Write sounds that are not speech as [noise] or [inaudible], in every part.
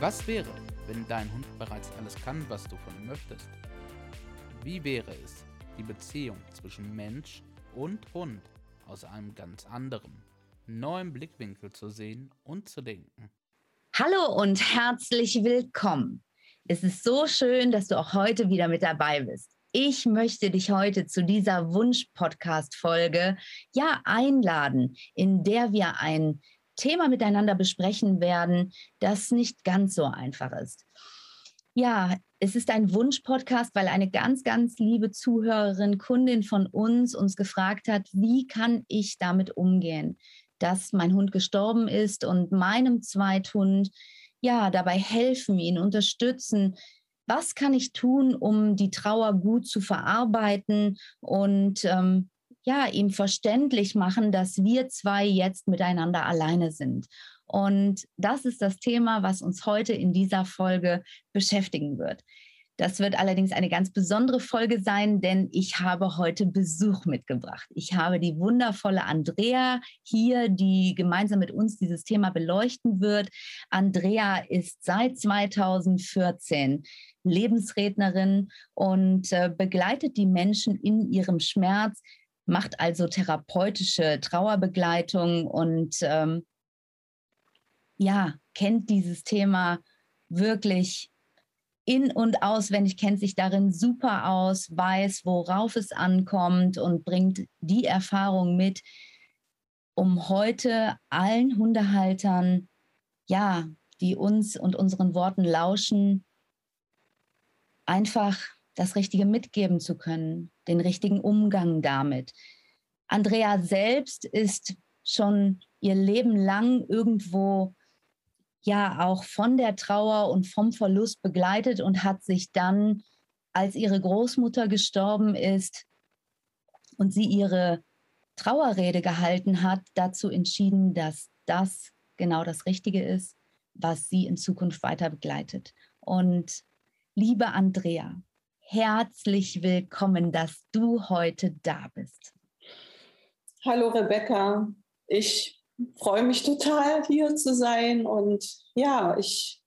Was wäre, wenn dein Hund bereits alles kann, was du von ihm möchtest? Wie wäre es, die Beziehung zwischen Mensch und Hund aus einem ganz anderen, neuen Blickwinkel zu sehen und zu denken? Hallo und herzlich willkommen. Es ist so schön, dass du auch heute wieder mit dabei bist. Ich möchte dich heute zu dieser Wunsch-Podcast-Folge ja einladen, in der wir ein Thema miteinander besprechen werden, das nicht ganz so einfach ist. Ja, es ist ein Wunsch-Podcast, weil eine ganz, ganz liebe Zuhörerin, Kundin von uns uns gefragt hat, wie kann ich damit umgehen, dass mein Hund gestorben ist und meinem Zweithund ja dabei helfen, ihn unterstützen. Was kann ich tun, um die Trauer gut zu verarbeiten und ähm, ja, ihm verständlich machen, dass wir zwei jetzt miteinander alleine sind. Und das ist das Thema, was uns heute in dieser Folge beschäftigen wird. Das wird allerdings eine ganz besondere Folge sein, denn ich habe heute Besuch mitgebracht. Ich habe die wundervolle Andrea hier, die gemeinsam mit uns dieses Thema beleuchten wird. Andrea ist seit 2014 Lebensrednerin und äh, begleitet die Menschen in ihrem Schmerz, macht also therapeutische Trauerbegleitung und ähm, ja, kennt dieses Thema wirklich in- und auswendig, kennt sich darin super aus, weiß, worauf es ankommt und bringt die Erfahrung mit, um heute allen Hundehaltern, ja, die uns und unseren Worten lauschen, einfach das Richtige mitgeben zu können, den richtigen Umgang damit. Andrea selbst ist schon ihr Leben lang irgendwo ja auch von der Trauer und vom Verlust begleitet und hat sich dann, als ihre Großmutter gestorben ist und sie ihre Trauerrede gehalten hat, dazu entschieden, dass das genau das Richtige ist, was sie in Zukunft weiter begleitet. Und liebe Andrea, herzlich willkommen, dass du heute da bist. Hallo Rebecca, ich freue mich total hier zu sein und ja, ich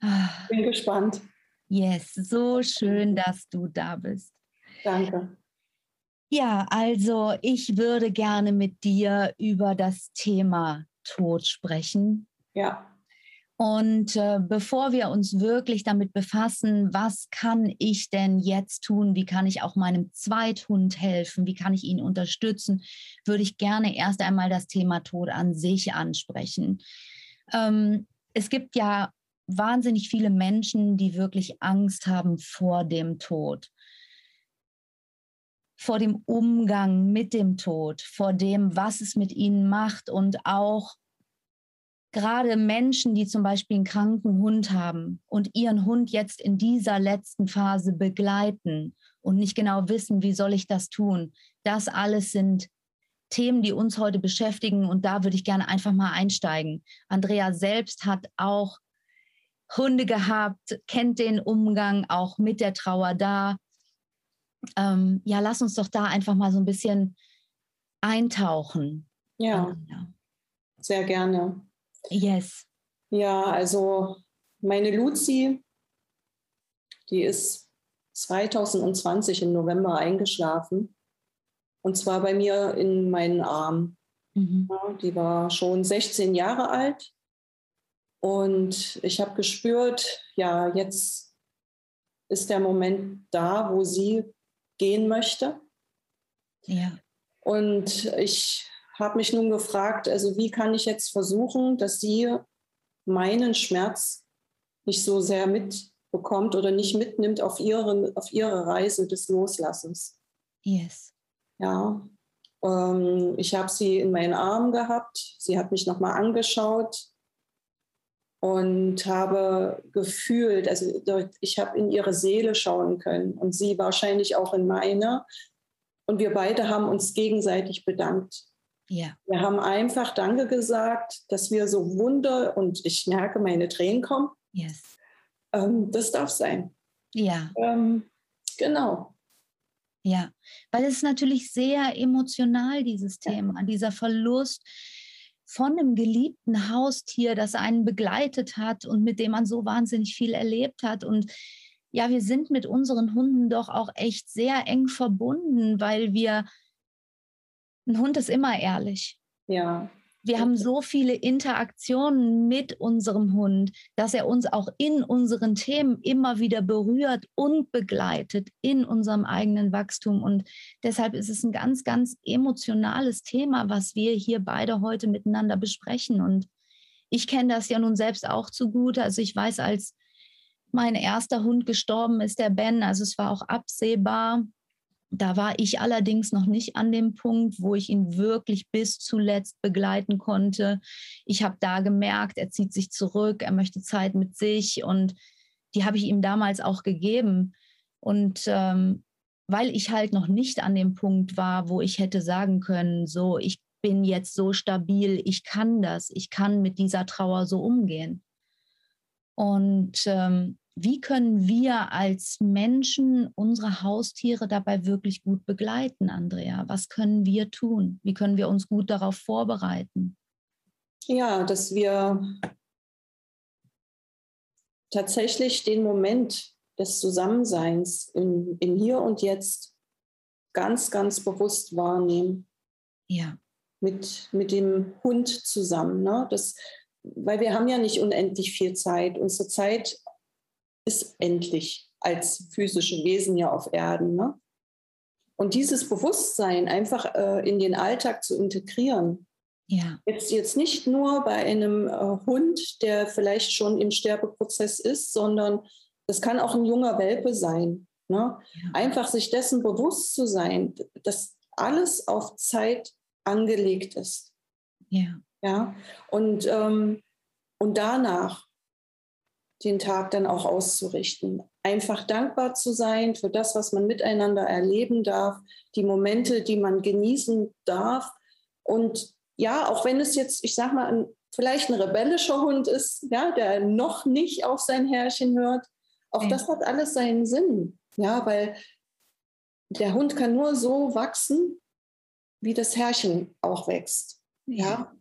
ah. bin gespannt. Yes, so schön, dass du da bist. Danke. Ja, also ich würde gerne mit dir über das Thema Tod sprechen. Ja. Und äh, bevor wir uns wirklich damit befassen, was kann ich denn jetzt tun, wie kann ich auch meinem Zweithund helfen, wie kann ich ihn unterstützen, würde ich gerne erst einmal das Thema Tod an sich ansprechen. Ähm, es gibt ja wahnsinnig viele Menschen, die wirklich Angst haben vor dem Tod. Vor dem Umgang mit dem Tod, vor dem, was es mit ihnen macht und auch gerade Menschen, die zum Beispiel einen kranken Hund haben und ihren Hund jetzt in dieser letzten Phase begleiten und nicht genau wissen, wie soll ich das tun, das alles sind Themen, die uns heute beschäftigen und da würde ich gerne einfach mal einsteigen. Andrea selbst hat auch Hunde gehabt, kennt den Umgang auch mit der Trauer da. Ähm, ja, lass uns doch da einfach mal so ein bisschen eintauchen. Ja, sehr gerne. Yes. Ja, also meine Luzi, die ist 2020 im November eingeschlafen. Und zwar bei mir in meinen Armen. Mhm. Ja, die war schon 16 Jahre alt. Und ich habe gespürt, ja, jetzt ist der Moment da, wo sie gehen möchte. Ja. Und ich habe mich nun gefragt, also wie kann ich jetzt versuchen, dass sie meinen Schmerz nicht so sehr mitbekommt oder nicht mitnimmt auf ihre, auf ihre Reise des Loslassens. Yes. Ja, ähm, ich habe sie in meinen Armen gehabt. Sie hat mich nochmal angeschaut und habe gefühlt, also ich habe in ihre Seele schauen können und sie wahrscheinlich auch in meine. Und wir beide haben uns gegenseitig bedankt. Ja. Wir haben einfach Danke gesagt, dass wir so Wunder und ich merke, meine Tränen kommen. Yes. Ähm, das darf sein. Ja. Ähm, genau. Ja, weil es ist natürlich sehr emotional, dieses Thema, ja. dieser Verlust von einem geliebten Haustier, das einen begleitet hat und mit dem man so wahnsinnig viel erlebt hat. Und ja, wir sind mit unseren Hunden doch auch echt sehr eng verbunden, weil wir, ein Hund ist immer ehrlich. Ja. Wir haben so viele Interaktionen mit unserem Hund, dass er uns auch in unseren Themen immer wieder berührt und begleitet in unserem eigenen Wachstum. Und deshalb ist es ein ganz, ganz emotionales Thema, was wir hier beide heute miteinander besprechen. Und ich kenne das ja nun selbst auch zu gut. Also ich weiß, als mein erster Hund gestorben ist, der Ben, also es war auch absehbar, da war ich allerdings noch nicht an dem Punkt, wo ich ihn wirklich bis zuletzt begleiten konnte. Ich habe da gemerkt, er zieht sich zurück, er möchte Zeit mit sich und die habe ich ihm damals auch gegeben. Und ähm, weil ich halt noch nicht an dem Punkt war, wo ich hätte sagen können, so, ich bin jetzt so stabil, ich kann das, ich kann mit dieser Trauer so umgehen. Und ähm, wie können wir als Menschen unsere Haustiere dabei wirklich gut begleiten, Andrea? Was können wir tun? Wie können wir uns gut darauf vorbereiten? Ja, dass wir tatsächlich den Moment des Zusammenseins im, im Hier und Jetzt ganz, ganz bewusst wahrnehmen. Ja. Mit, mit dem Hund zusammen. Ne? Das, weil wir haben ja nicht unendlich viel Zeit. Unsere Zeit ist endlich als physische Wesen ja auf Erden. Ne? Und dieses Bewusstsein einfach äh, in den Alltag zu integrieren. Ja. Jetzt, jetzt nicht nur bei einem äh, Hund, der vielleicht schon im Sterbeprozess ist, sondern das kann auch ein junger Welpe sein. Ne? Ja. Einfach sich dessen bewusst zu sein, dass alles auf Zeit angelegt ist. Ja. Ja. Und, ähm, und danach den Tag dann auch auszurichten. Einfach dankbar zu sein für das, was man miteinander erleben darf, die Momente, die man genießen darf. Und ja, auch wenn es jetzt, ich sag mal, ein, vielleicht ein rebellischer Hund ist, ja, der noch nicht auf sein Herrchen hört, auch ja. das hat alles seinen Sinn. Ja, weil der Hund kann nur so wachsen, wie das Herrchen auch wächst. Ja. ja.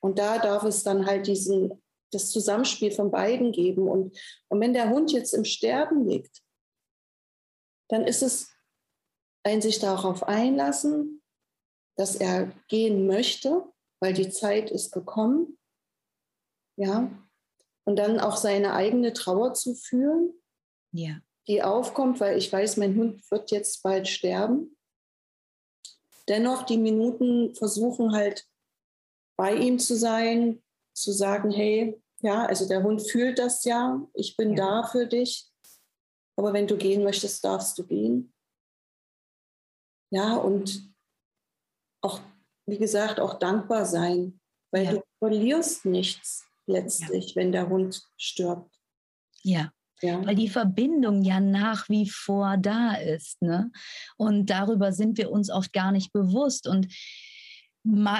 Und da darf es dann halt diesen das Zusammenspiel von beiden geben. Und, und wenn der Hund jetzt im Sterben liegt, dann ist es ein sich darauf einlassen, dass er gehen möchte, weil die Zeit ist gekommen. Ja. Und dann auch seine eigene Trauer zu fühlen, ja. die aufkommt, weil ich weiß, mein Hund wird jetzt bald sterben. Dennoch die Minuten versuchen halt bei ihm zu sein, zu sagen, hey, ja, also der Hund fühlt das ja, ich bin ja. da für dich. Aber wenn du gehen möchtest, darfst du gehen. Ja, und auch, wie gesagt, auch dankbar sein, weil ja. du verlierst nichts letztlich, ja. wenn der Hund stirbt. Ja. Ja. Weil die Verbindung ja nach wie vor da ist. Ne? Und darüber sind wir uns oft gar nicht bewusst. Und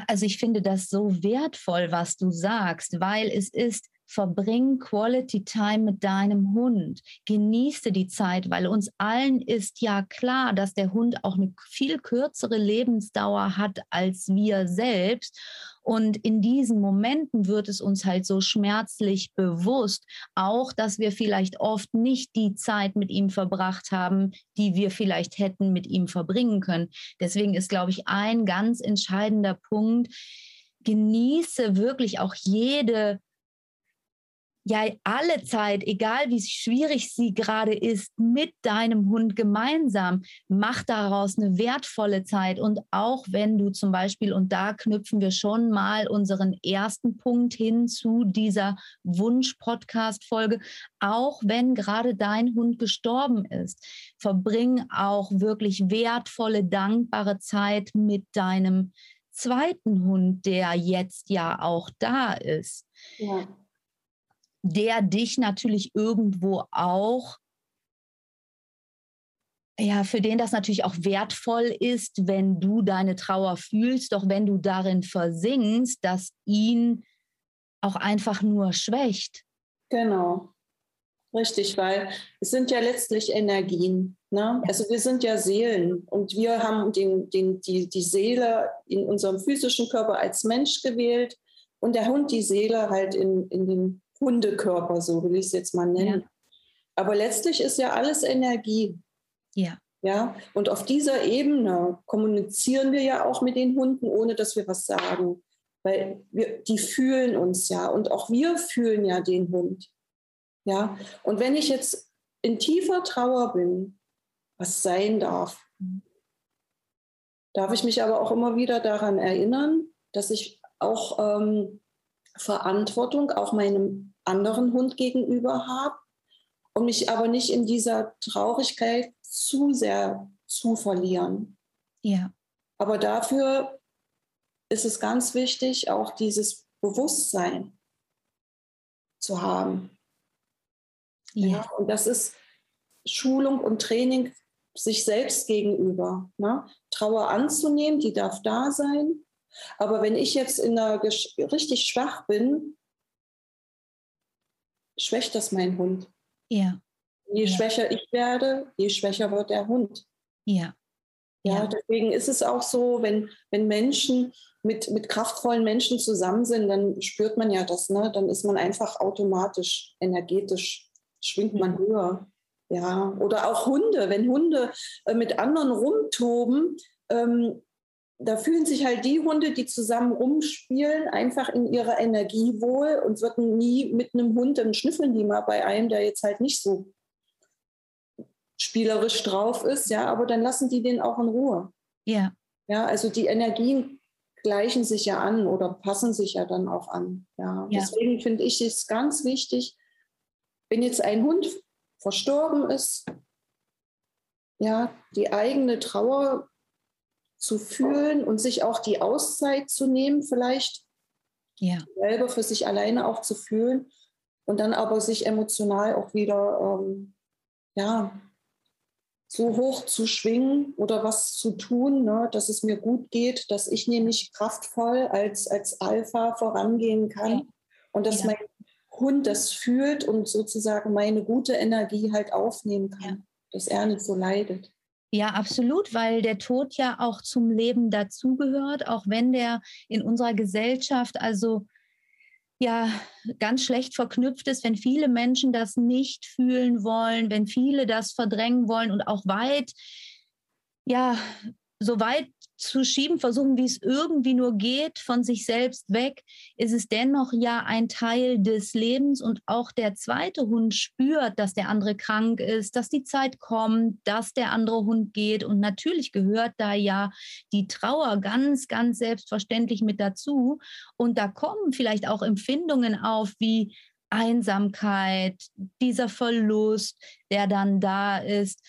also ich finde das so wertvoll, was du sagst, weil es ist verbring Quality Time mit deinem Hund. Genieße die Zeit, weil uns allen ist ja klar, dass der Hund auch eine viel kürzere Lebensdauer hat als wir selbst. Und in diesen Momenten wird es uns halt so schmerzlich bewusst, auch dass wir vielleicht oft nicht die Zeit mit ihm verbracht haben, die wir vielleicht hätten mit ihm verbringen können. Deswegen ist, glaube ich, ein ganz entscheidender Punkt, genieße wirklich auch jede ja alle Zeit, egal wie schwierig sie gerade ist, mit deinem Hund gemeinsam. Mach daraus eine wertvolle Zeit. Und auch wenn du zum Beispiel, und da knüpfen wir schon mal unseren ersten Punkt hin zu dieser Wunsch-Podcast-Folge, auch wenn gerade dein Hund gestorben ist, verbring auch wirklich wertvolle, dankbare Zeit mit deinem zweiten Hund, der jetzt ja auch da ist. Ja der dich natürlich irgendwo auch, ja, für den das natürlich auch wertvoll ist, wenn du deine Trauer fühlst, doch wenn du darin versinkst, dass ihn auch einfach nur schwächt. Genau. Richtig, weil es sind ja letztlich Energien. Ne? Also wir sind ja Seelen und wir haben den, den, die, die Seele in unserem physischen Körper als Mensch gewählt und der Hund die Seele halt in, in den Hundekörper, so will ich es jetzt mal nennen. Ja. Aber letztlich ist ja alles Energie. Ja. Ja, und auf dieser Ebene kommunizieren wir ja auch mit den Hunden, ohne dass wir was sagen. Weil wir, die fühlen uns ja und auch wir fühlen ja den Hund. Ja, und wenn ich jetzt in tiefer Trauer bin, was sein darf, darf ich mich aber auch immer wieder daran erinnern, dass ich auch ähm, Verantwortung auch meinem anderen Hund gegenüber habe und mich aber nicht in dieser Traurigkeit zu sehr zu verlieren. Ja. Aber dafür ist es ganz wichtig, auch dieses Bewusstsein zu haben. Ja. ja und das ist Schulung und Training sich selbst gegenüber. Ne? Trauer anzunehmen, die darf da sein. Aber wenn ich jetzt in der richtig schwach bin, schwächt das mein Hund. Ja. Je ja. schwächer ich werde, je schwächer wird der Hund. Ja. Ja, ja. deswegen ist es auch so, wenn, wenn Menschen mit, mit kraftvollen Menschen zusammen sind, dann spürt man ja das, ne? Dann ist man einfach automatisch, energetisch, schwingt man höher. Ja, oder auch Hunde, wenn Hunde äh, mit anderen rumtoben, ähm, da fühlen sich halt die Hunde, die zusammen rumspielen, einfach in ihrer Energie wohl und würden nie mit einem Hund, dann schnüffeln die mal bei einem, der jetzt halt nicht so spielerisch drauf ist, ja, aber dann lassen die den auch in Ruhe. Ja. Ja, also die Energien gleichen sich ja an oder passen sich ja dann auch an. Ja, ja. deswegen finde ich es ganz wichtig, wenn jetzt ein Hund verstorben ist, ja, die eigene Trauer zu fühlen und sich auch die Auszeit zu nehmen, vielleicht ja. selber für sich alleine auch zu fühlen und dann aber sich emotional auch wieder ähm, ja, so hoch zu schwingen oder was zu tun, ne, dass es mir gut geht, dass ich nämlich kraftvoll als, als Alpha vorangehen kann ja. und dass ja. mein Hund das fühlt und sozusagen meine gute Energie halt aufnehmen kann, dass er nicht so leidet. Ja, absolut, weil der Tod ja auch zum Leben dazugehört, auch wenn der in unserer Gesellschaft also ja ganz schlecht verknüpft ist, wenn viele Menschen das nicht fühlen wollen, wenn viele das verdrängen wollen und auch weit ja so weit zu schieben, versuchen, wie es irgendwie nur geht, von sich selbst weg, ist es dennoch ja ein Teil des Lebens. Und auch der zweite Hund spürt, dass der andere krank ist, dass die Zeit kommt, dass der andere Hund geht. Und natürlich gehört da ja die Trauer ganz, ganz selbstverständlich mit dazu. Und da kommen vielleicht auch Empfindungen auf wie Einsamkeit, dieser Verlust, der dann da ist.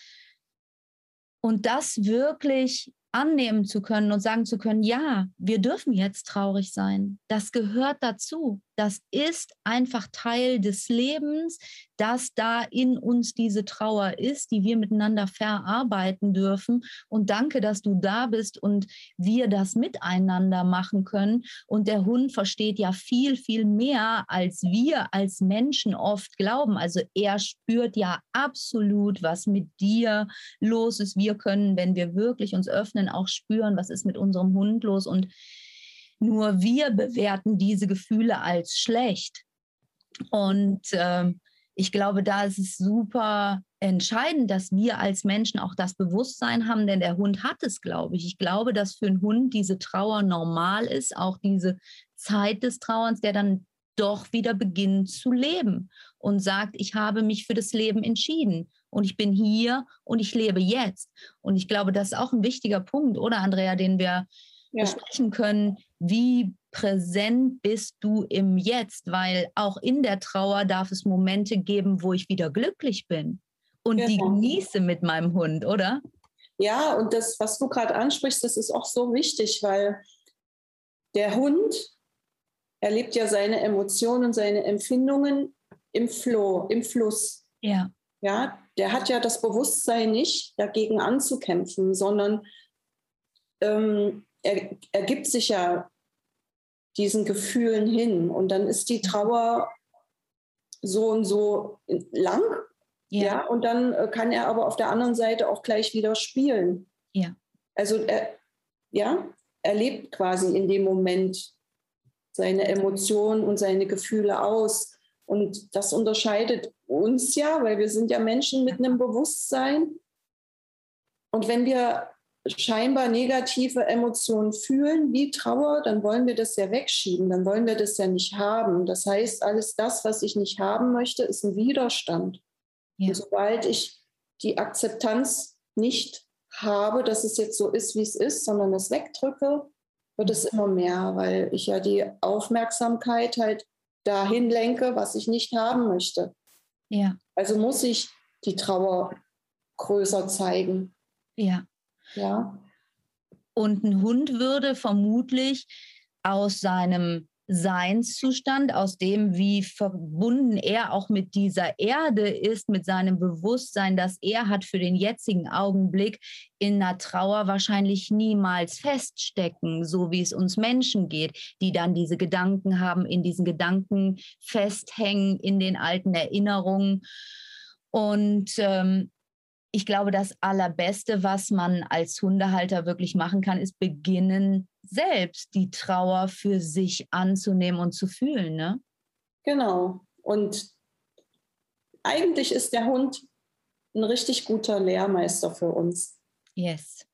Und das wirklich annehmen zu können und sagen zu können, ja, wir dürfen jetzt traurig sein. Das gehört dazu. Das ist einfach Teil des Lebens, dass da in uns diese Trauer ist, die wir miteinander verarbeiten dürfen. Und danke, dass du da bist und wir das miteinander machen können. Und der Hund versteht ja viel, viel mehr, als wir als Menschen oft glauben. Also er spürt ja absolut, was mit dir los ist. Wir können, wenn wir wirklich uns öffnen, auch spüren, was ist mit unserem Hund los. Und nur wir bewerten diese Gefühle als schlecht. Und ähm, ich glaube, da ist es super entscheidend, dass wir als Menschen auch das Bewusstsein haben, denn der Hund hat es, glaube ich. Ich glaube, dass für einen Hund diese Trauer normal ist, auch diese Zeit des Trauerns, der dann doch wieder beginnt zu leben und sagt, ich habe mich für das Leben entschieden und ich bin hier und ich lebe jetzt. Und ich glaube, das ist auch ein wichtiger Punkt, oder Andrea, den wir ja. besprechen können, wie präsent bist du im Jetzt, weil auch in der Trauer darf es Momente geben, wo ich wieder glücklich bin und ja. die genieße mit meinem Hund, oder? Ja, und das, was du gerade ansprichst, das ist auch so wichtig, weil der Hund erlebt ja seine Emotionen, seine Empfindungen im Flow, im Fluss. Ja. Ja, der hat ja das Bewusstsein nicht, dagegen anzukämpfen, sondern ähm, er, er gibt sich ja diesen Gefühlen hin. Und dann ist die Trauer so und so lang. Ja. ja. und dann äh, kann er aber auf der anderen Seite auch gleich wieder spielen. Ja. Also er, ja, er lebt quasi in dem Moment seine Emotionen und seine Gefühle aus. Und das unterscheidet uns ja, weil wir sind ja Menschen mit einem Bewusstsein. Und wenn wir scheinbar negative Emotionen fühlen, wie Trauer, dann wollen wir das ja wegschieben, dann wollen wir das ja nicht haben. Das heißt, alles das, was ich nicht haben möchte, ist ein Widerstand. Ja. Und sobald ich die Akzeptanz nicht habe, dass es jetzt so ist, wie es ist, sondern es wegdrücke, wird es immer mehr, weil ich ja die Aufmerksamkeit halt dahin lenke, was ich nicht haben möchte. Ja. Also muss ich die Trauer größer zeigen. Ja. Ja. Und ein Hund würde vermutlich aus seinem Seinszustand, aus dem, wie verbunden er auch mit dieser Erde ist, mit seinem Bewusstsein, das er hat für den jetzigen Augenblick, in einer Trauer wahrscheinlich niemals feststecken, so wie es uns Menschen geht, die dann diese Gedanken haben, in diesen Gedanken festhängen, in den alten Erinnerungen. Und ähm, ich glaube, das Allerbeste, was man als Hundehalter wirklich machen kann, ist beginnen, selbst die Trauer für sich anzunehmen und zu fühlen. Ne? Genau. Und eigentlich ist der Hund ein richtig guter Lehrmeister für uns. Yes.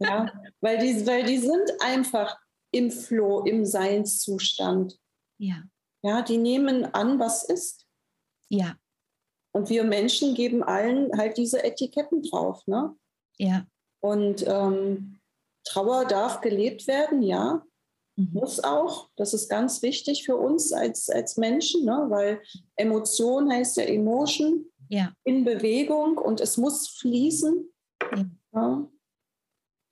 ja, weil die, weil die sind einfach im Floh, im Seinszustand. Ja. Ja, die nehmen an, was ist. Ja. Und wir Menschen geben allen halt diese Etiketten drauf. Ne? Ja. Und ähm, Trauer darf gelebt werden, ja, mhm. muss auch. Das ist ganz wichtig für uns als, als Menschen, ne? weil Emotion heißt ja Emotion ja. in Bewegung und es muss fließen. Ja. Ja.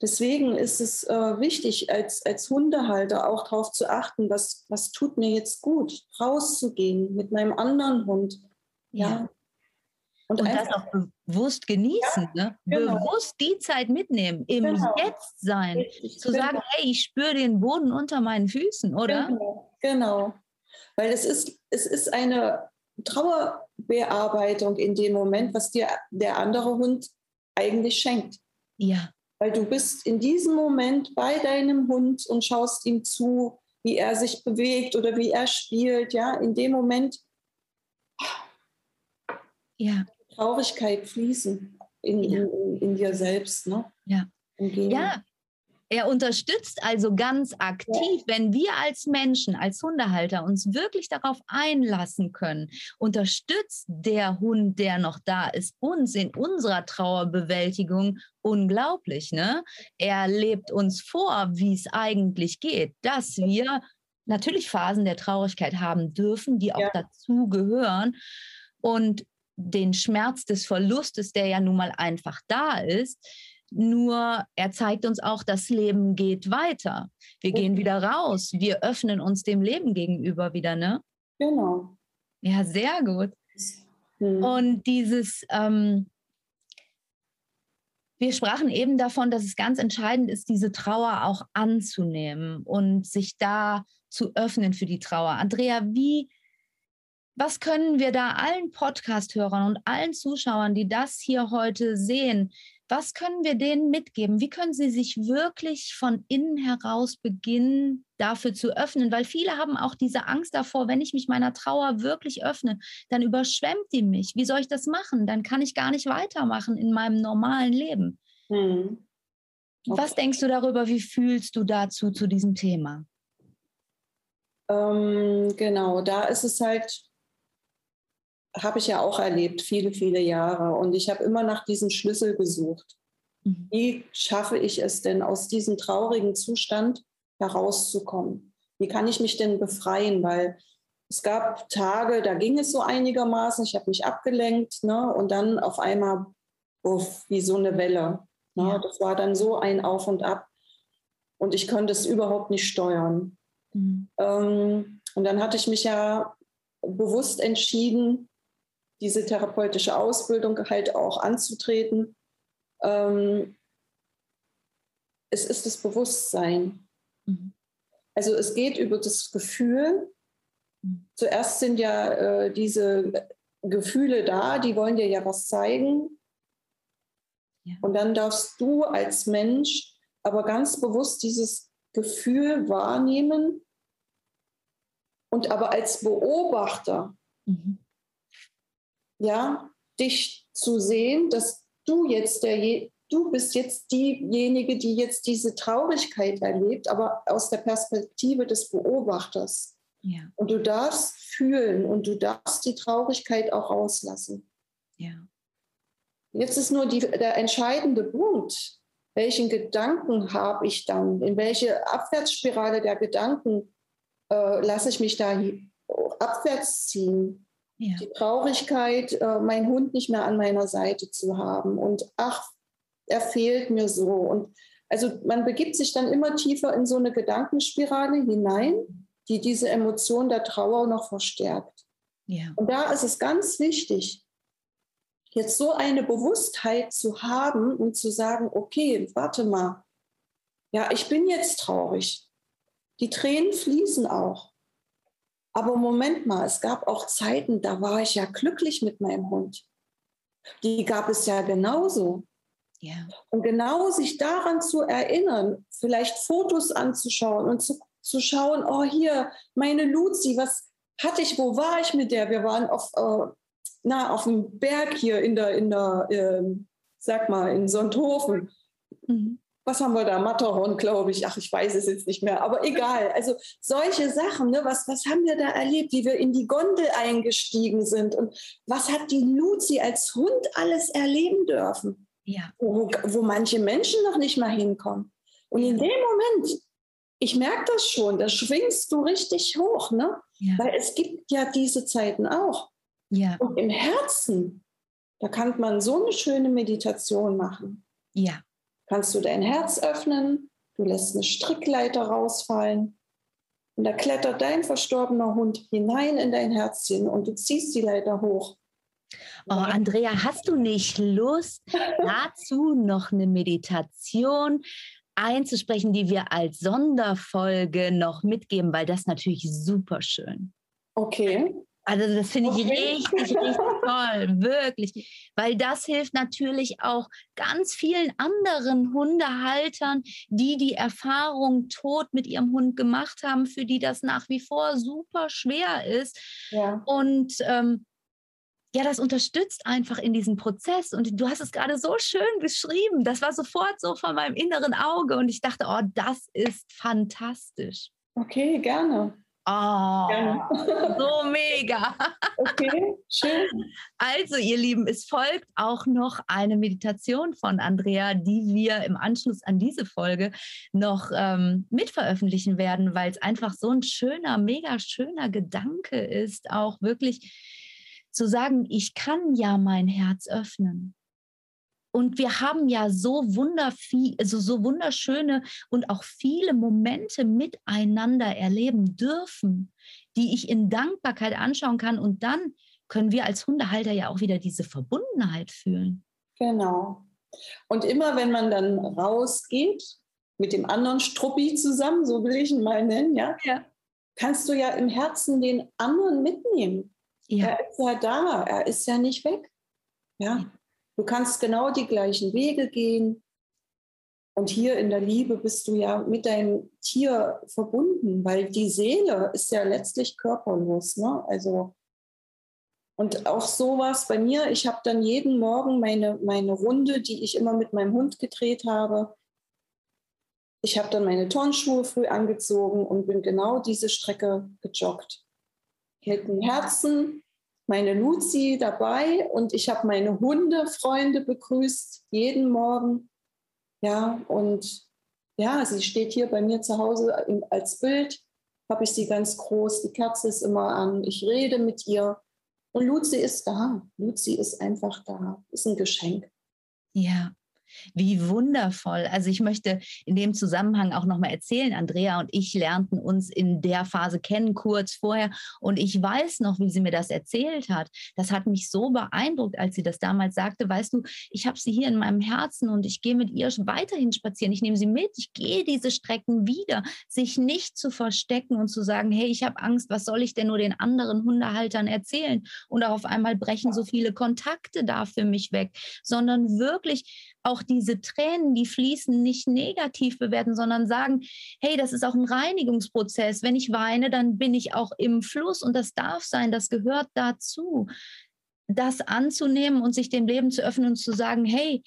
Deswegen ist es äh, wichtig, als, als Hundehalter auch darauf zu achten, was, was tut mir jetzt gut, rauszugehen mit meinem anderen Hund. Ja. Und, und das auch bewusst genießen, ja, ne? Genau. bewusst die Zeit mitnehmen, im genau. Jetzt sein, Richtig, zu genau. sagen, hey, ich spüre den Boden unter meinen Füßen, oder? Genau, genau. Weil es ist, es ist eine Trauerbearbeitung in dem Moment, was dir der andere Hund eigentlich schenkt. Ja. Weil du bist in diesem Moment bei deinem Hund und schaust ihm zu, wie er sich bewegt oder wie er spielt. Ja, in dem Moment ja. Traurigkeit fließen in, ja. in, in, dir selbst. Ne? Ja. ja, er unterstützt also ganz aktiv, wenn wir als Menschen, als Hundehalter uns wirklich darauf einlassen können, unterstützt der Hund, der noch da ist, uns in unserer Trauerbewältigung unglaublich. Ne? Er lebt uns vor, wie es eigentlich geht, dass wir natürlich Phasen der Traurigkeit haben dürfen, die auch ja. dazu gehören. Und den Schmerz des Verlustes, der ja nun mal einfach da ist. Nur er zeigt uns auch, das Leben geht weiter. Wir gehen wieder raus. Wir öffnen uns dem Leben gegenüber wieder, ne? Genau. Ja, sehr gut. Hm. Und dieses, ähm, wir sprachen eben davon, dass es ganz entscheidend ist, diese Trauer auch anzunehmen und sich da zu öffnen für die Trauer. Andrea, wie was können wir da allen Podcast-Hörern und allen Zuschauern, die das hier heute sehen, was können wir denen mitgeben? Wie können sie sich wirklich von innen heraus beginnen, dafür zu öffnen? Weil viele haben auch diese Angst davor, wenn ich mich meiner Trauer wirklich öffne, dann überschwemmt die mich. Wie soll ich das machen? Dann kann ich gar nicht weitermachen in meinem normalen Leben. Hm. Okay. Was denkst du darüber? Wie fühlst du dazu zu diesem Thema? Ähm, genau, da ist es halt habe ich ja auch erlebt, viele, viele Jahre. Und ich habe immer nach diesem Schlüssel gesucht. Mhm. Wie schaffe ich es denn, aus diesem traurigen Zustand herauszukommen? Wie kann ich mich denn befreien? Weil es gab Tage, da ging es so einigermaßen, ich habe mich abgelenkt ne? und dann auf einmal uff, wie so eine Welle. Ne? Ja. Das war dann so ein Auf und Ab und ich konnte es überhaupt nicht steuern. Mhm. Ähm, und dann hatte ich mich ja bewusst entschieden, diese therapeutische Ausbildung halt auch anzutreten. Ähm, es ist das Bewusstsein. Mhm. Also es geht über das Gefühl. Mhm. Zuerst sind ja äh, diese Gefühle da, die wollen dir ja was zeigen. Ja. Und dann darfst du als Mensch aber ganz bewusst dieses Gefühl wahrnehmen Und aber als Beobachter, mhm. Ja, dich zu sehen, dass du jetzt der, du bist jetzt diejenige, die jetzt diese Traurigkeit erlebt, aber aus der Perspektive des Beobachters. Ja. Und du darfst fühlen und du darfst die Traurigkeit auch rauslassen. Ja. Jetzt ist nur die, der entscheidende Punkt. Welchen Gedanken habe ich dann? In welche Abwärtsspirale der Gedanken äh, lasse ich mich da abwärts ziehen? Ja. Die Traurigkeit, äh, meinen Hund nicht mehr an meiner Seite zu haben und ach, er fehlt mir so. Und also man begibt sich dann immer tiefer in so eine Gedankenspirale hinein, die diese Emotion der Trauer noch verstärkt. Ja. Und da ist es ganz wichtig, jetzt so eine Bewusstheit zu haben und zu sagen, okay, warte mal, ja, ich bin jetzt traurig. Die Tränen fließen auch. Aber Moment mal, es gab auch Zeiten, da war ich ja glücklich mit meinem Hund. Die gab es ja genauso. Ja. Und genau sich daran zu erinnern, vielleicht Fotos anzuschauen und zu, zu schauen, oh hier, meine Luzi, was hatte ich, wo war ich mit der? Wir waren auf, äh, na, auf dem Berg hier in der, in der äh, sag mal, in Sonthofen. Mhm. Was haben wir da? Matterhorn, glaube ich. Ach, ich weiß es jetzt nicht mehr, aber egal. Also solche Sachen, ne? was, was haben wir da erlebt, wie wir in die Gondel eingestiegen sind und was hat die Luzi als Hund alles erleben dürfen? ja. wo, wo manche Menschen noch nicht mal hinkommen. Und in dem Moment, ich merke das schon, da schwingst du richtig hoch, ne? Ja. Weil es gibt ja diese Zeiten auch. Ja. Und im Herzen, da kann man so eine schöne Meditation machen. Ja. Kannst du dein Herz öffnen, du lässt eine Strickleiter rausfallen und da klettert dein verstorbener Hund hinein in dein Herzchen und du ziehst die Leiter hoch Oh, Andrea, hast du nicht Lust, [laughs] dazu noch eine Meditation einzusprechen, die wir als Sonderfolge noch mitgeben, weil das natürlich super schön. Okay. Also das finde ich richtig, richtig [laughs] toll, wirklich, weil das hilft natürlich auch ganz vielen anderen Hundehaltern, die die Erfahrung tot mit ihrem Hund gemacht haben, für die das nach wie vor super schwer ist. Ja. Und ähm, ja, das unterstützt einfach in diesem Prozess. Und du hast es gerade so schön beschrieben. Das war sofort so von meinem inneren Auge. Und ich dachte, oh, das ist fantastisch. Okay, gerne. Oh, so mega. Okay, schön. Also, ihr Lieben, es folgt auch noch eine Meditation von Andrea, die wir im Anschluss an diese Folge noch ähm, mitveröffentlichen werden, weil es einfach so ein schöner, mega schöner Gedanke ist, auch wirklich zu sagen, ich kann ja mein Herz öffnen. Und wir haben ja so wunderviel, also so wunderschöne und auch viele Momente miteinander erleben dürfen, die ich in Dankbarkeit anschauen kann. Und dann können wir als Hundehalter ja auch wieder diese Verbundenheit fühlen. Genau. Und immer wenn man dann rausgeht, mit dem anderen Struppi zusammen, so will ich ihn mal nennen, ja, ja. kannst du ja im Herzen den anderen mitnehmen. Ja. Er ist ja da, er ist ja nicht weg. Ja? Du kannst genau die gleichen Wege gehen. Und hier in der Liebe bist du ja mit deinem Tier verbunden, weil die Seele ist ja letztlich körperlos. Ne? Also, und auch sowas bei mir, ich habe dann jeden Morgen meine, meine Runde, die ich immer mit meinem Hund gedreht habe. Ich habe dann meine Turnschuhe früh angezogen und bin genau diese Strecke gejoggt mit dem Herzen meine Luzi dabei und ich habe meine Hundefreunde begrüßt jeden Morgen. Ja, und ja, sie steht hier bei mir zu Hause als Bild, habe ich sie ganz groß, die Kerze ist immer an, ich rede mit ihr und Luzi ist da. Luzi ist einfach da, ist ein Geschenk. Ja, wie wundervoll. Also ich möchte in dem Zusammenhang auch nochmal erzählen, Andrea und ich lernten uns in der Phase kennen, kurz vorher. Und ich weiß noch, wie sie mir das erzählt hat. Das hat mich so beeindruckt, als sie das damals sagte, weißt du, ich habe sie hier in meinem Herzen und ich gehe mit ihr weiterhin spazieren. Ich nehme sie mit, ich gehe diese Strecken wieder. Sich nicht zu verstecken und zu sagen, hey, ich habe Angst, was soll ich denn nur den anderen Hundehaltern erzählen? Und auf einmal brechen so viele Kontakte da für mich weg, sondern wirklich auch auch diese Tränen, die fließen, nicht negativ bewerten, sondern sagen, hey, das ist auch ein Reinigungsprozess. Wenn ich weine, dann bin ich auch im Fluss und das darf sein, das gehört dazu. Das anzunehmen und sich dem Leben zu öffnen und zu sagen, hey,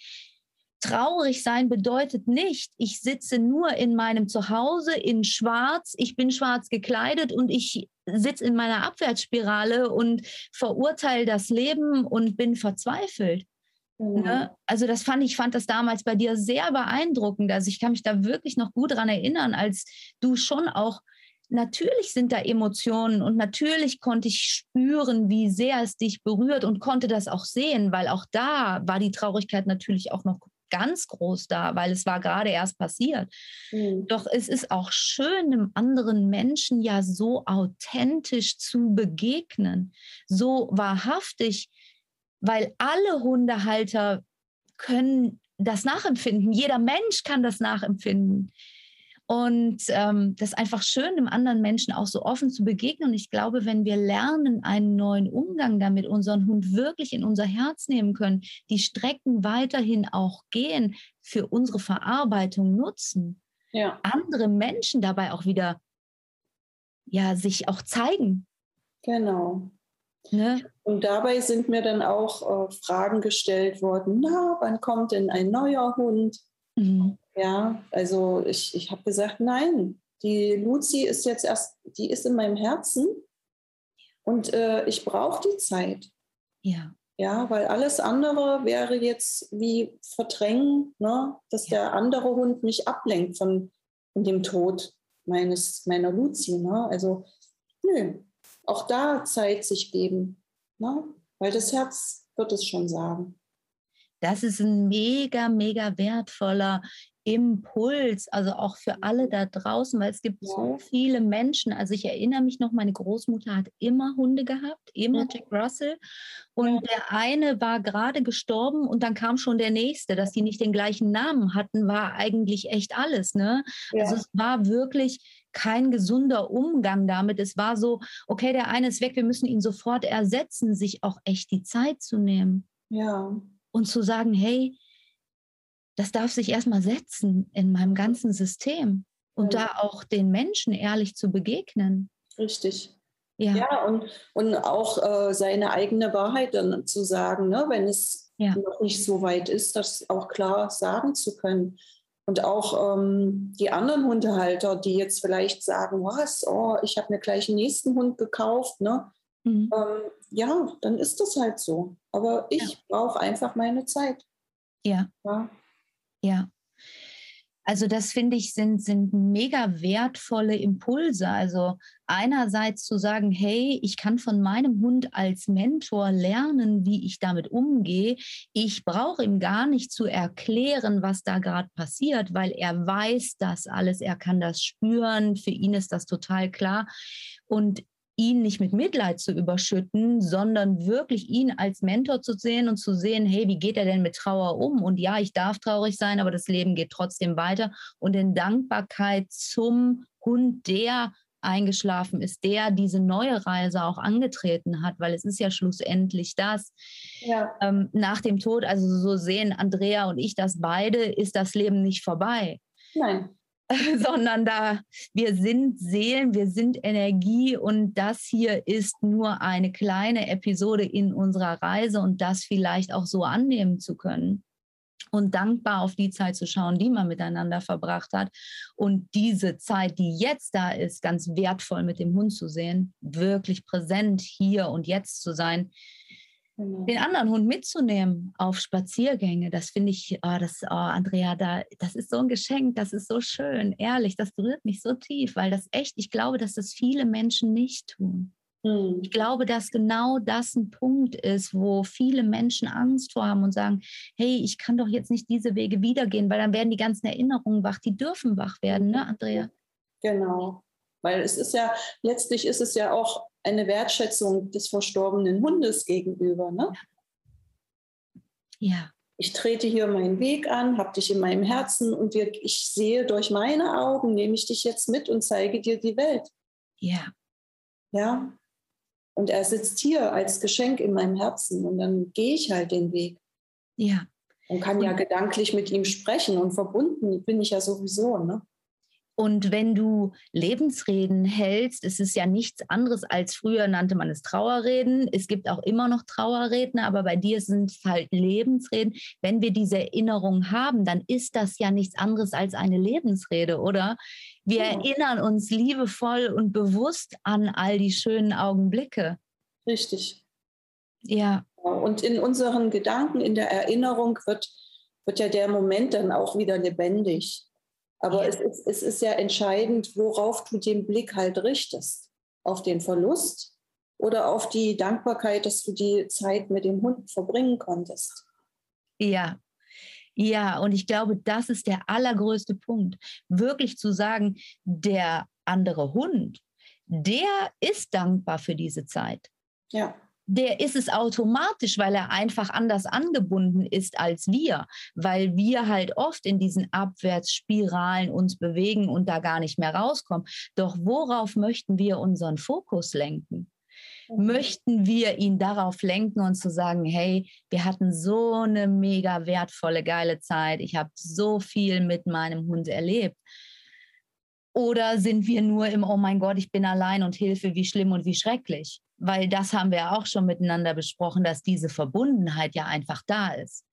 Traurig sein bedeutet nicht, ich sitze nur in meinem Zuhause in Schwarz, ich bin schwarz gekleidet und ich sitze in meiner Abwärtsspirale und verurteile das Leben und bin verzweifelt. Mhm. Ne? Also das fand ich fand das damals bei dir sehr beeindruckend. Also ich kann mich da wirklich noch gut daran erinnern, als du schon auch natürlich sind da Emotionen und natürlich konnte ich spüren, wie sehr es dich berührt und konnte das auch sehen, weil auch da war die Traurigkeit natürlich auch noch ganz groß da, weil es war gerade erst passiert. Mhm. Doch es ist auch schön, einem anderen Menschen ja so authentisch zu begegnen, so wahrhaftig, weil alle Hundehalter können das nachempfinden. Jeder Mensch kann das nachempfinden. Und ähm, das ist einfach schön, dem anderen Menschen auch so offen zu begegnen. Und ich glaube, wenn wir lernen, einen neuen Umgang damit, unseren Hund wirklich in unser Herz nehmen können, die Strecken weiterhin auch gehen, für unsere Verarbeitung nutzen, ja. andere Menschen dabei auch wieder ja, sich auch zeigen. Genau. Ne? Und dabei sind mir dann auch äh, Fragen gestellt worden, na, wann kommt denn ein neuer Hund? Mhm. Ja, also ich, ich habe gesagt, nein, die Luzi ist jetzt erst, die ist in meinem Herzen und äh, ich brauche die Zeit. Ja. Ja, weil alles andere wäre jetzt wie verdrängen, ne? dass ja. der andere Hund mich ablenkt von, von dem Tod meines, meiner Luzi. Ne? Also, nö, auch da Zeit sich geben, ne? weil das Herz wird es schon sagen. Das ist ein mega, mega wertvoller Impuls, also auch für alle da draußen, weil es gibt ja. so viele Menschen. Also ich erinnere mich noch, meine Großmutter hat immer Hunde gehabt, immer ja. Jack Russell. Und ja. der eine war gerade gestorben und dann kam schon der nächste. Dass die nicht den gleichen Namen hatten, war eigentlich echt alles. Ne? Also es war wirklich kein gesunder Umgang damit. Es war so, okay, der eine ist weg, wir müssen ihn sofort ersetzen, sich auch echt die Zeit zu nehmen. Ja. Und zu sagen, hey, das darf sich erstmal setzen in meinem ganzen System und ja. da auch den Menschen ehrlich zu begegnen. Richtig. Ja, ja und, und auch äh, seine eigene Wahrheit dann zu sagen, ne, wenn es ja. noch nicht so weit ist, das auch klar sagen zu können. Und auch ähm, die anderen Hundehalter, die jetzt vielleicht sagen, was, oh, ich habe mir gleich einen nächsten Hund gekauft, ne? Mhm. Ähm, ja, dann ist das halt so. Aber ich ja. brauche einfach meine Zeit. Ja. ja. Ja. Also das finde ich sind, sind mega wertvolle Impulse. Also einerseits zu sagen, hey, ich kann von meinem Hund als Mentor lernen, wie ich damit umgehe. Ich brauche ihm gar nicht zu erklären, was da gerade passiert, weil er weiß das alles, er kann das spüren, für ihn ist das total klar. Und ihn nicht mit Mitleid zu überschütten, sondern wirklich ihn als Mentor zu sehen und zu sehen, hey, wie geht er denn mit Trauer um? Und ja, ich darf traurig sein, aber das Leben geht trotzdem weiter. Und in Dankbarkeit zum Hund, der eingeschlafen ist, der diese neue Reise auch angetreten hat, weil es ist ja schlussendlich das. Ja. Ähm, nach dem Tod, also so sehen Andrea und ich das beide, ist das Leben nicht vorbei. Nein. [laughs] sondern da wir sind Seelen, wir sind Energie und das hier ist nur eine kleine Episode in unserer Reise und das vielleicht auch so annehmen zu können und dankbar auf die Zeit zu schauen, die man miteinander verbracht hat und diese Zeit, die jetzt da ist, ganz wertvoll mit dem Hund zu sehen, wirklich präsent hier und jetzt zu sein, Genau. Den anderen Hund mitzunehmen auf Spaziergänge, das finde ich, oh, das, oh, Andrea, da, das ist so ein Geschenk, das ist so schön, ehrlich, das berührt mich so tief, weil das echt, ich glaube, dass das viele Menschen nicht tun. Mhm. Ich glaube, dass genau das ein Punkt ist, wo viele Menschen Angst vor haben und sagen, hey, ich kann doch jetzt nicht diese Wege wiedergehen, weil dann werden die ganzen Erinnerungen wach, die dürfen wach werden, ne, Andrea? Genau. Weil es ist ja, letztlich ist es ja auch eine Wertschätzung des verstorbenen Hundes gegenüber. Ne? Ja. Ich trete hier meinen Weg an, habe dich in meinem Herzen und wir, ich sehe durch meine Augen, nehme ich dich jetzt mit und zeige dir die Welt. Ja. Ja. Und er sitzt hier als Geschenk in meinem Herzen und dann gehe ich halt den Weg. Ja. Und kann ja gedanklich mit ihm sprechen und verbunden bin ich ja sowieso. Ne? Und wenn du Lebensreden hältst, ist es ja nichts anderes als früher nannte man es Trauerreden. Es gibt auch immer noch Trauerredner, aber bei dir sind es halt Lebensreden. Wenn wir diese Erinnerung haben, dann ist das ja nichts anderes als eine Lebensrede, oder? Wir ja. erinnern uns liebevoll und bewusst an all die schönen Augenblicke. Richtig. Ja. Und in unseren Gedanken, in der Erinnerung wird, wird ja der Moment dann auch wieder lebendig. Aber ja. es, ist, es ist ja entscheidend, worauf du den Blick halt richtest. Auf den Verlust oder auf die Dankbarkeit, dass du die Zeit mit dem Hund verbringen konntest. Ja, ja, und ich glaube, das ist der allergrößte Punkt. Wirklich zu sagen, der andere Hund, der ist dankbar für diese Zeit. Ja der ist es automatisch, weil er einfach anders angebunden ist als wir, weil wir halt oft in diesen Abwärtsspiralen uns bewegen und da gar nicht mehr rauskommen. Doch worauf möchten wir unseren Fokus lenken? Mhm. Möchten wir ihn darauf lenken und zu sagen, hey, wir hatten so eine mega wertvolle, geile Zeit, ich habe so viel mit meinem Hund erlebt. Oder sind wir nur im, oh mein Gott, ich bin allein und Hilfe, wie schlimm und wie schrecklich? weil das haben wir auch schon miteinander besprochen, dass diese Verbundenheit ja einfach da ist.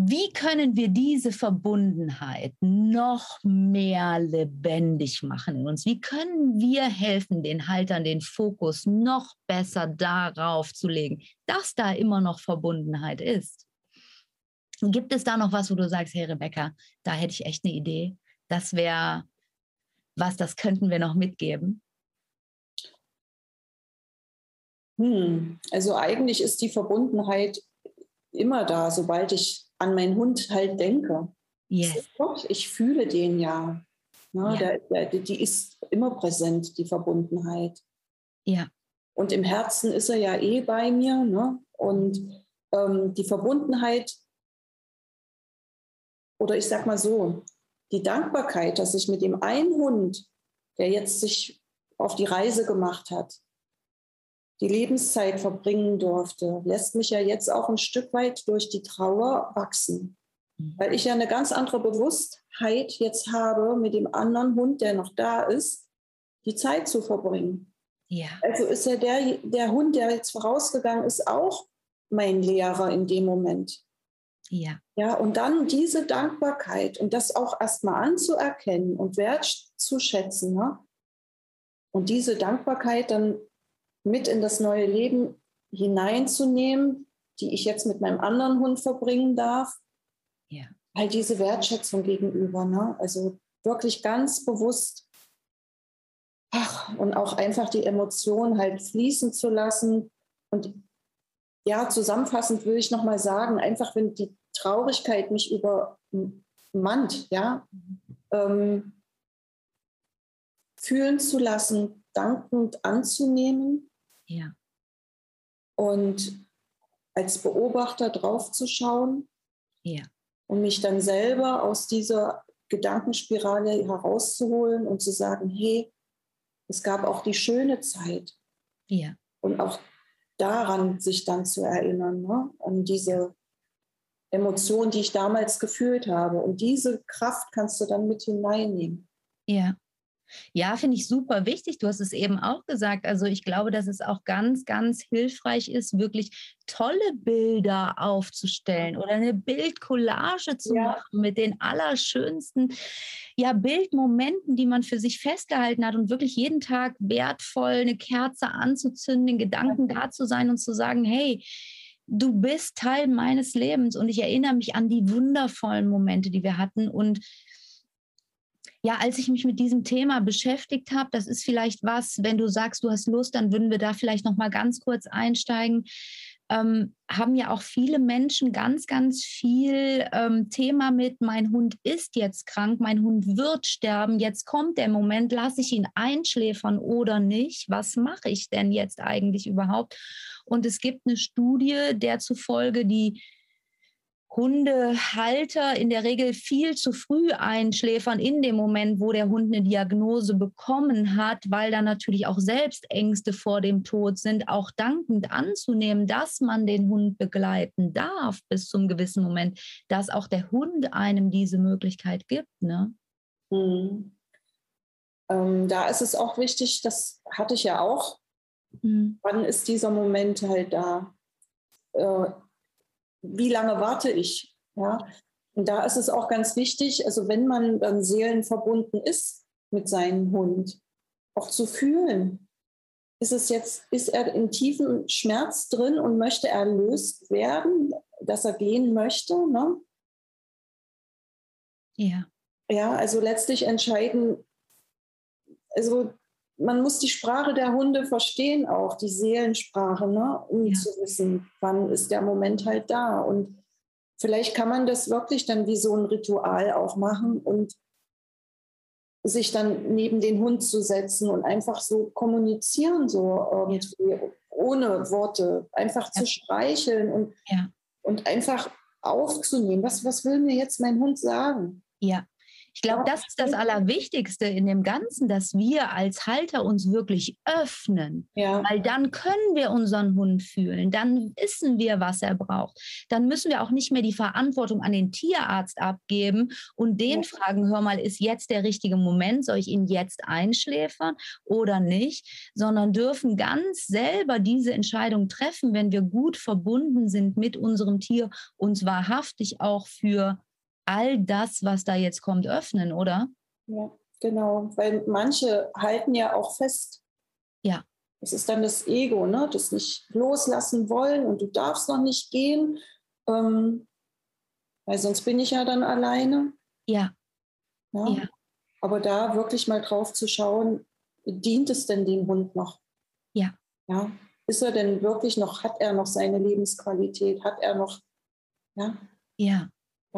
Wie können wir diese Verbundenheit noch mehr lebendig machen in uns? Wie können wir helfen, den Haltern den Fokus noch besser darauf zu legen, dass da immer noch Verbundenheit ist? Gibt es da noch was, wo du sagst, hey Rebecca, da hätte ich echt eine Idee? Das wäre was, das könnten wir noch mitgeben? Hm, also eigentlich ist die Verbundenheit immer da, sobald ich an meinen Hund halt denke. Yes. Ich fühle den ja. Ne? Ja. Der, der, die ist immer präsent, die Verbundenheit. Ja. Und im Herzen ist er ja eh bei mir. Ne? Und ähm, die Verbundenheit, oder ich sag mal so, die Dankbarkeit, dass ich mit dem einen Hund, der jetzt sich auf die Reise gemacht hat, die Lebenszeit verbringen durfte, lässt mich ja jetzt auch ein Stück weit durch die Trauer wachsen. Mhm. Weil ich ja eine ganz andere Bewusstheit jetzt habe, mit dem anderen Hund, der noch da ist, die Zeit zu verbringen. Ja. Also ist ja der, der Hund, der jetzt vorausgegangen ist, auch mein Lehrer in dem Moment. Ja. Ja, und dann diese Dankbarkeit und das auch erstmal anzuerkennen und wertzuschätzen. Ne? Und diese Dankbarkeit dann mit in das neue Leben hineinzunehmen, die ich jetzt mit meinem anderen Hund verbringen darf. Ja. Halt diese Wertschätzung gegenüber. Ne? Also wirklich ganz bewusst ach, und auch einfach die Emotionen halt fließen zu lassen. Und ja, zusammenfassend will ich nochmal sagen, einfach wenn die Traurigkeit mich übermannt, ja, ähm, fühlen zu lassen, dankend anzunehmen ja. Und als Beobachter draufzuschauen. Ja. Und mich dann selber aus dieser Gedankenspirale herauszuholen und zu sagen, hey, es gab auch die schöne Zeit. Ja. Und auch daran sich dann zu erinnern, ne? an diese Emotionen, die ich damals gefühlt habe. Und diese Kraft kannst du dann mit hineinnehmen. Ja. Ja, finde ich super wichtig. Du hast es eben auch gesagt. Also ich glaube, dass es auch ganz, ganz hilfreich ist, wirklich tolle Bilder aufzustellen oder eine Bildcollage zu ja. machen mit den allerschönsten ja, Bildmomenten, die man für sich festgehalten hat und wirklich jeden Tag wertvoll eine Kerze anzuzünden, den Gedanken da zu sein und zu sagen, hey, du bist Teil meines Lebens und ich erinnere mich an die wundervollen Momente, die wir hatten und ja, als ich mich mit diesem Thema beschäftigt habe, das ist vielleicht was, wenn du sagst, du hast Lust, dann würden wir da vielleicht noch mal ganz kurz einsteigen. Ähm, haben ja auch viele Menschen ganz, ganz viel ähm, Thema mit, mein Hund ist jetzt krank, mein Hund wird sterben, jetzt kommt der Moment, lasse ich ihn einschläfern oder nicht? Was mache ich denn jetzt eigentlich überhaupt? Und es gibt eine Studie, der zufolge die Hundehalter in der Regel viel zu früh einschläfern in dem Moment, wo der Hund eine Diagnose bekommen hat, weil da natürlich auch selbst Ängste vor dem Tod sind, auch dankend anzunehmen, dass man den Hund begleiten darf bis zum gewissen Moment, dass auch der Hund einem diese Möglichkeit gibt. Ne? Mhm. Ähm, da ist es auch wichtig, das hatte ich ja auch. Mhm. Wann ist dieser Moment halt da? Äh, wie lange warte ich? Ja? Und da ist es auch ganz wichtig, also wenn man dann seelenverbunden ist mit seinem Hund, auch zu fühlen. Ist es jetzt, ist er in tiefem Schmerz drin und möchte erlöst werden, dass er gehen möchte? Ne? Ja. Ja, also letztlich entscheiden, also man muss die Sprache der Hunde verstehen, auch die Seelensprache, ne? um ja. zu wissen, wann ist der Moment halt da. Und vielleicht kann man das wirklich dann wie so ein Ritual auch machen und sich dann neben den Hund zu setzen und einfach so kommunizieren, so irgendwie, ja. ohne Worte, einfach ja. zu streicheln und, und einfach aufzunehmen. Was, was will mir jetzt mein Hund sagen? Ja, ich glaube, das ist das Allerwichtigste in dem Ganzen, dass wir als Halter uns wirklich öffnen. Ja. Weil dann können wir unseren Hund fühlen. Dann wissen wir, was er braucht. Dann müssen wir auch nicht mehr die Verantwortung an den Tierarzt abgeben und den ja. fragen, hör mal, ist jetzt der richtige Moment? Soll ich ihn jetzt einschläfern oder nicht? Sondern dürfen ganz selber diese Entscheidung treffen, wenn wir gut verbunden sind mit unserem Tier, uns wahrhaftig auch für all das, was da jetzt kommt, öffnen, oder? Ja, genau. Weil manche halten ja auch fest. Ja. Es ist dann das Ego, ne? das nicht loslassen wollen und du darfst noch nicht gehen, ähm, weil sonst bin ich ja dann alleine. Ja. ja. ja. Aber da wirklich mal drauf zu schauen, dient es denn dem Hund noch? Ja. Ja. Ist er denn wirklich noch, hat er noch seine Lebensqualität? Hat er noch, ja? Ja.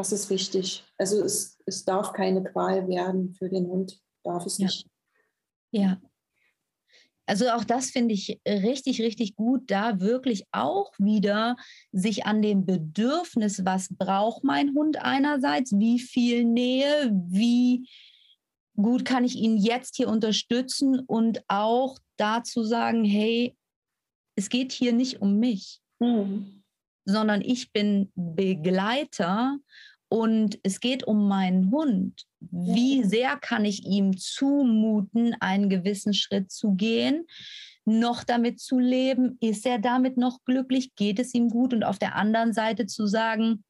Das ist wichtig. Also es, es darf keine Qual werden für den Hund, darf es ja. nicht. Ja. Also auch das finde ich richtig, richtig gut, da wirklich auch wieder sich an dem Bedürfnis, was braucht mein Hund einerseits, wie viel Nähe, wie gut kann ich ihn jetzt hier unterstützen und auch dazu sagen, hey, es geht hier nicht um mich. Mhm sondern ich bin Begleiter und es geht um meinen Hund. Wie sehr kann ich ihm zumuten, einen gewissen Schritt zu gehen, noch damit zu leben? Ist er damit noch glücklich? Geht es ihm gut? Und auf der anderen Seite zu sagen,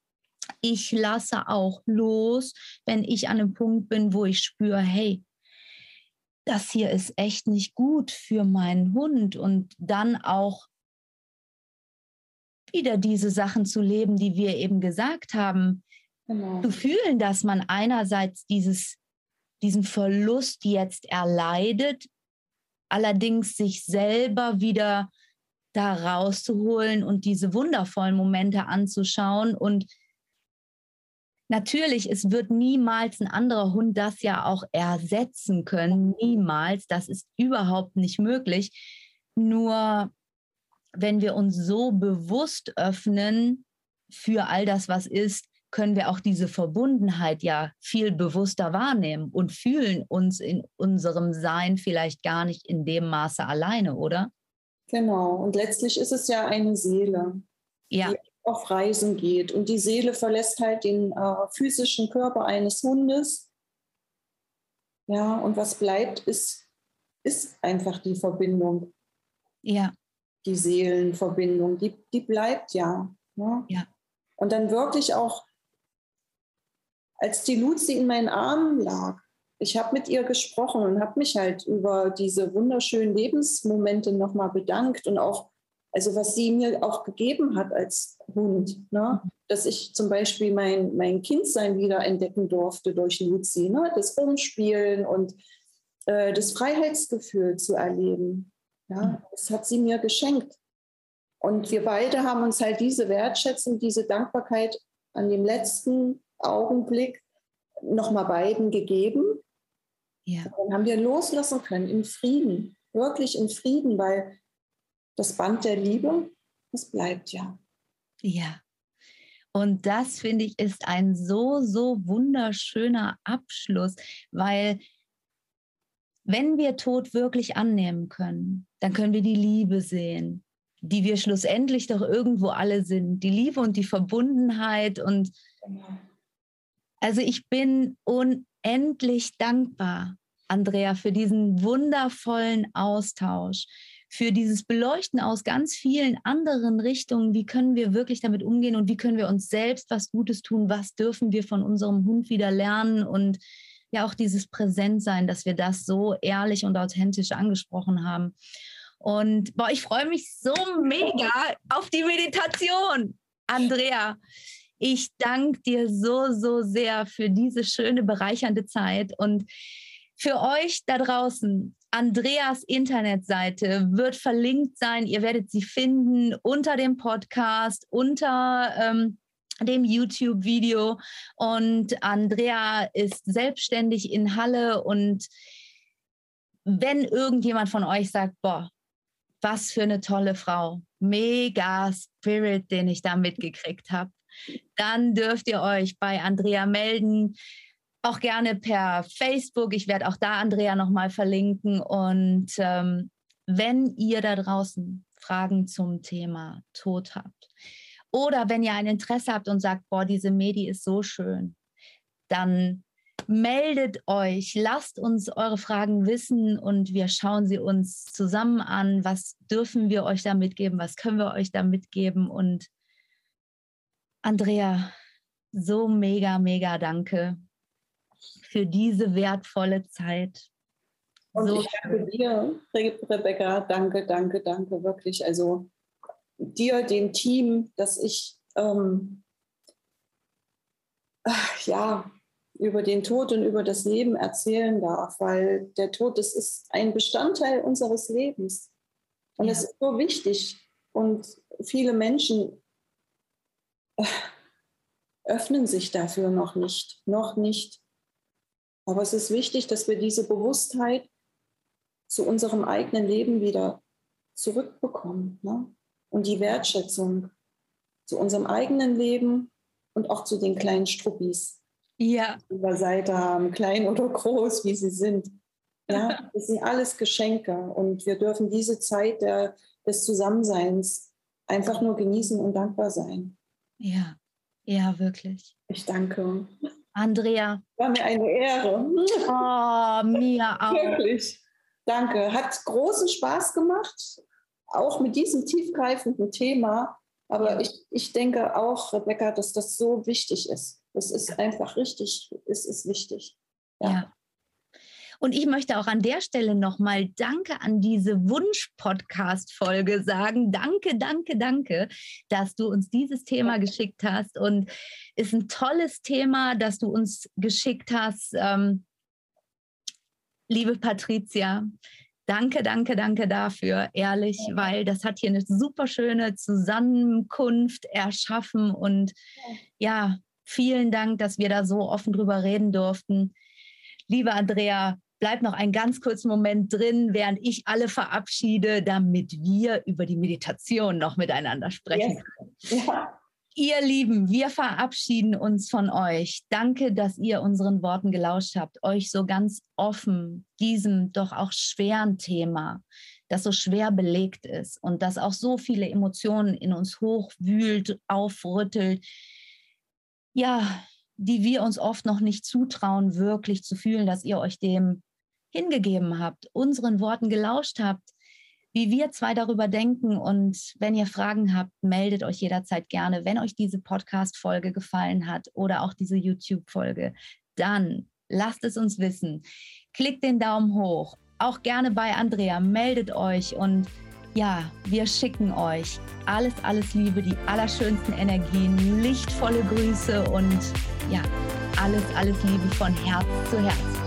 ich lasse auch los, wenn ich an einem Punkt bin, wo ich spüre, hey, das hier ist echt nicht gut für meinen Hund und dann auch wieder diese Sachen zu leben, die wir eben gesagt haben. Genau. Zu fühlen, dass man einerseits dieses, diesen Verlust jetzt erleidet, allerdings sich selber wieder da rauszuholen und diese wundervollen Momente anzuschauen. Und natürlich, es wird niemals ein anderer Hund das ja auch ersetzen können. Niemals. Das ist überhaupt nicht möglich. Nur wenn wir uns so bewusst öffnen für all das, was ist, können wir auch diese Verbundenheit ja viel bewusster wahrnehmen und fühlen uns in unserem Sein vielleicht gar nicht in dem Maße alleine, oder? Genau. Und letztlich ist es ja eine Seele, ja. die auf Reisen geht. Und die Seele verlässt halt den äh, physischen Körper eines Hundes. Ja, und was bleibt, ist, ist einfach die Verbindung. Ja die Seelenverbindung, die, die bleibt ja, ne? ja. Und dann wirklich auch, als die Luzi in meinen Armen lag, ich habe mit ihr gesprochen und habe mich halt über diese wunderschönen Lebensmomente nochmal bedankt und auch, also was sie mir auch gegeben hat als Hund, ne? dass ich zum Beispiel mein, mein Kindsein wieder entdecken durfte durch Luzi, ne? das Rumspielen und äh, das Freiheitsgefühl zu erleben. Ja, das hat sie mir geschenkt. Und wir beide haben uns halt diese Wertschätzung, diese Dankbarkeit an dem letzten Augenblick nochmal beiden gegeben. Ja. Dann haben wir loslassen können im Frieden, wirklich im Frieden, weil das Band der Liebe, das bleibt ja. Ja. Und das finde ich ist ein so, so wunderschöner Abschluss, weil wenn wir Tod wirklich annehmen können, dann können wir die Liebe sehen, die wir schlussendlich doch irgendwo alle sind. Die Liebe und die Verbundenheit. Und also ich bin unendlich dankbar, Andrea, für diesen wundervollen Austausch, für dieses Beleuchten aus ganz vielen anderen Richtungen. Wie können wir wirklich damit umgehen und wie können wir uns selbst was Gutes tun? Was dürfen wir von unserem Hund wieder lernen? Und ja, auch dieses Präsentsein, dass wir das so ehrlich und authentisch angesprochen haben. Und boah, ich freue mich so mega auf die Meditation. Andrea, ich danke dir so, so sehr für diese schöne, bereichernde Zeit. Und für euch da draußen, Andreas Internetseite wird verlinkt sein. Ihr werdet sie finden unter dem Podcast, unter ähm, dem YouTube-Video. Und Andrea ist selbstständig in Halle. Und wenn irgendjemand von euch sagt, boah, was für eine tolle Frau, mega Spirit, den ich da mitgekriegt habe, dann dürft ihr euch bei Andrea melden auch gerne per Facebook. Ich werde auch da Andrea nochmal verlinken. Und ähm, wenn ihr da draußen Fragen zum Thema Tod habt oder wenn ihr ein Interesse habt und sagt, boah, diese Medi ist so schön, dann meldet euch, lasst uns eure Fragen wissen und wir schauen sie uns zusammen an. Was dürfen wir euch da mitgeben? Was können wir euch da mitgeben? Und Andrea, so mega, mega danke für diese wertvolle Zeit. Und so ich danke dir, Rebecca. Danke, danke, danke, wirklich. Also dir, dem Team, dass ich ähm, ja über den Tod und über das Leben erzählen darf, weil der Tod, das ist ein Bestandteil unseres Lebens. Und es ja. ist so wichtig. Und viele Menschen äh, öffnen sich dafür noch nicht, noch nicht. Aber es ist wichtig, dass wir diese Bewusstheit zu unserem eigenen Leben wieder zurückbekommen ne? und die Wertschätzung zu unserem eigenen Leben und auch zu den kleinen Struppis, ja. die wir Seite haben, klein oder groß, wie sie sind. Ja, [laughs] das sind alles Geschenke und wir dürfen diese Zeit der, des Zusammenseins einfach nur genießen und dankbar sein. Ja, ja, wirklich. Ich danke. Andrea. War mir eine Ehre. Oh, mir [laughs] auch. Wirklich. Danke. Hat großen Spaß gemacht, auch mit diesem tiefgreifenden Thema. Aber ja. ich, ich denke auch, Rebecca, dass das so wichtig ist. Das ist einfach richtig, es ist wichtig. ja. ja. Und ich möchte auch an der Stelle nochmal Danke an diese Wunsch-Podcast-Folge sagen. Danke, danke, danke, dass du uns dieses Thema geschickt hast. Und ist ein tolles Thema, das du uns geschickt hast. Ähm, liebe Patricia, Danke, danke, danke dafür, ehrlich, weil das hat hier eine super schöne Zusammenkunft erschaffen und ja, vielen Dank, dass wir da so offen drüber reden durften. Liebe Andrea, bleib noch einen ganz kurzen Moment drin, während ich alle verabschiede, damit wir über die Meditation noch miteinander sprechen können. Ja. Ihr Lieben, wir verabschieden uns von euch. Danke, dass ihr unseren Worten gelauscht habt, euch so ganz offen diesem doch auch schweren Thema, das so schwer belegt ist und das auch so viele Emotionen in uns hochwühlt, aufrüttelt. Ja, die wir uns oft noch nicht zutrauen, wirklich zu fühlen, dass ihr euch dem hingegeben habt, unseren Worten gelauscht habt, wie wir zwei darüber denken. Und wenn ihr Fragen habt, meldet euch jederzeit gerne. Wenn euch diese Podcast-Folge gefallen hat oder auch diese YouTube-Folge, dann lasst es uns wissen. Klickt den Daumen hoch. Auch gerne bei Andrea. Meldet euch und ja, wir schicken euch alles, alles Liebe, die allerschönsten Energien, lichtvolle Grüße und ja, alles, alles Liebe von Herz zu Herz.